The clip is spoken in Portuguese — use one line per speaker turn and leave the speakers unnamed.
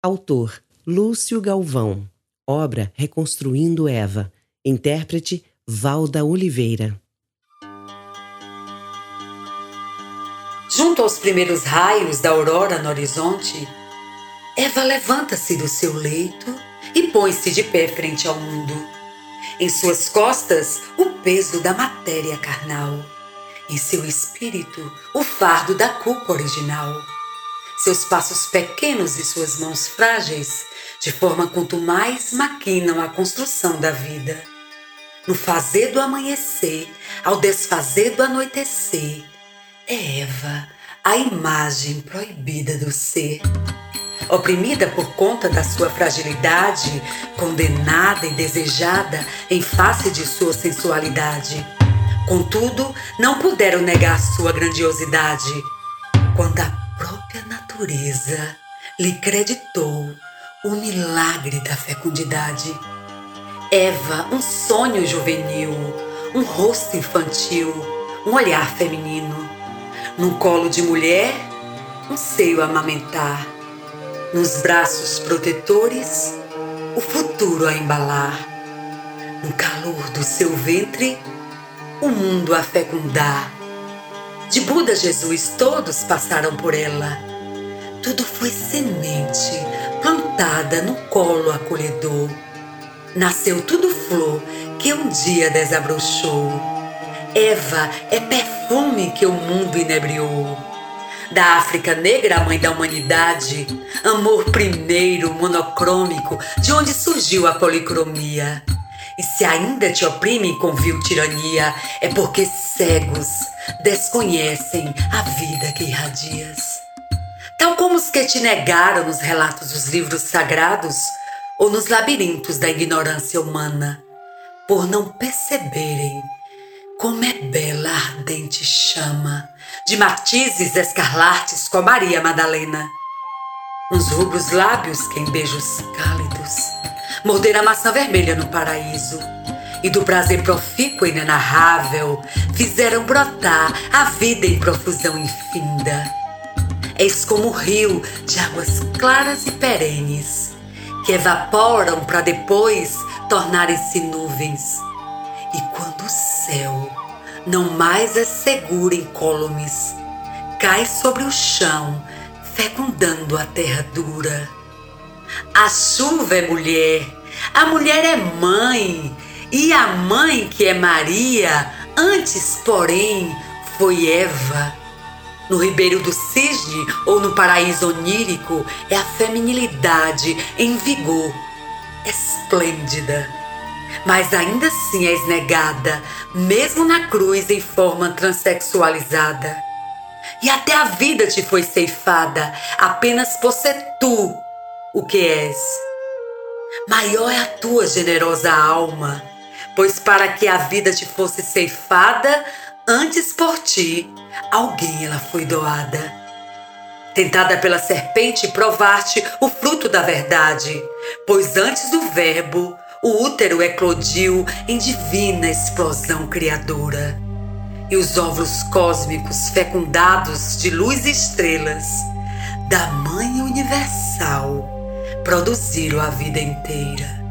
Autor Lúcio Galvão. Obra Reconstruindo Eva. Intérprete Valda Oliveira.
Junto aos primeiros raios da aurora no horizonte, Eva levanta-se do seu leito e põe-se de pé frente ao mundo. Em suas costas, o peso da matéria carnal. Em seu espírito, o fardo da culpa original seus passos pequenos e suas mãos frágeis, de forma quanto mais maquinam a construção da vida. No fazer do amanhecer, ao desfazer do anoitecer, é Eva, a imagem proibida do ser. Oprimida por conta da sua fragilidade, condenada e desejada em face de sua sensualidade. Contudo, não puderam negar sua grandiosidade. Quando a própria natureza lhe creditou o milagre da fecundidade. Eva, um sonho juvenil, um rosto infantil, um olhar feminino. Num colo de mulher, um seio amamentar. Nos braços protetores, o futuro a embalar. No calor do seu ventre, o mundo a fecundar de Buda Jesus, todos passaram por ela. Tudo foi semente plantada no colo acolhedor. Nasceu tudo flor que um dia desabrochou. Eva é perfume que o mundo inebriou. Da África negra, mãe da humanidade, amor primeiro, monocrômico, de onde surgiu a policromia. E se ainda te oprimem com vil tirania, é porque cegos desconhecem a vida que irradias. Tal como os que te negaram nos relatos dos livros sagrados ou nos labirintos da ignorância humana, por não perceberem como é bela a ardente chama de matizes escarlates com Maria Madalena. Nos rubros lábios que em beijos cálidos morder a maçã vermelha no paraíso. E do prazer profícuo e inenarrável fizeram brotar a vida em profusão infinda. És como o rio de águas claras e perenes, que evaporam para depois tornarem-se nuvens. E quando o céu não mais é seguro em columes, cai sobre o chão, fecundando a terra dura. A chuva é mulher, a mulher é mãe, e a mãe, que é Maria, antes, porém, foi Eva. No Ribeiro do Cisne ou no paraíso onírico é a feminilidade em vigor, esplêndida. Mas ainda assim és negada, mesmo na cruz em forma transexualizada. E até a vida te foi ceifada apenas por ser tu o que és. Maior é a tua generosa alma, pois para que a vida te fosse ceifada, antes por ti, alguém ela foi doada. Tentada pela serpente, provar-te o fruto da verdade, pois antes do Verbo, o útero eclodiu em divina explosão criadora. E os óvulos cósmicos fecundados de luz e estrelas, da Mãe Universal, produziram a vida inteira.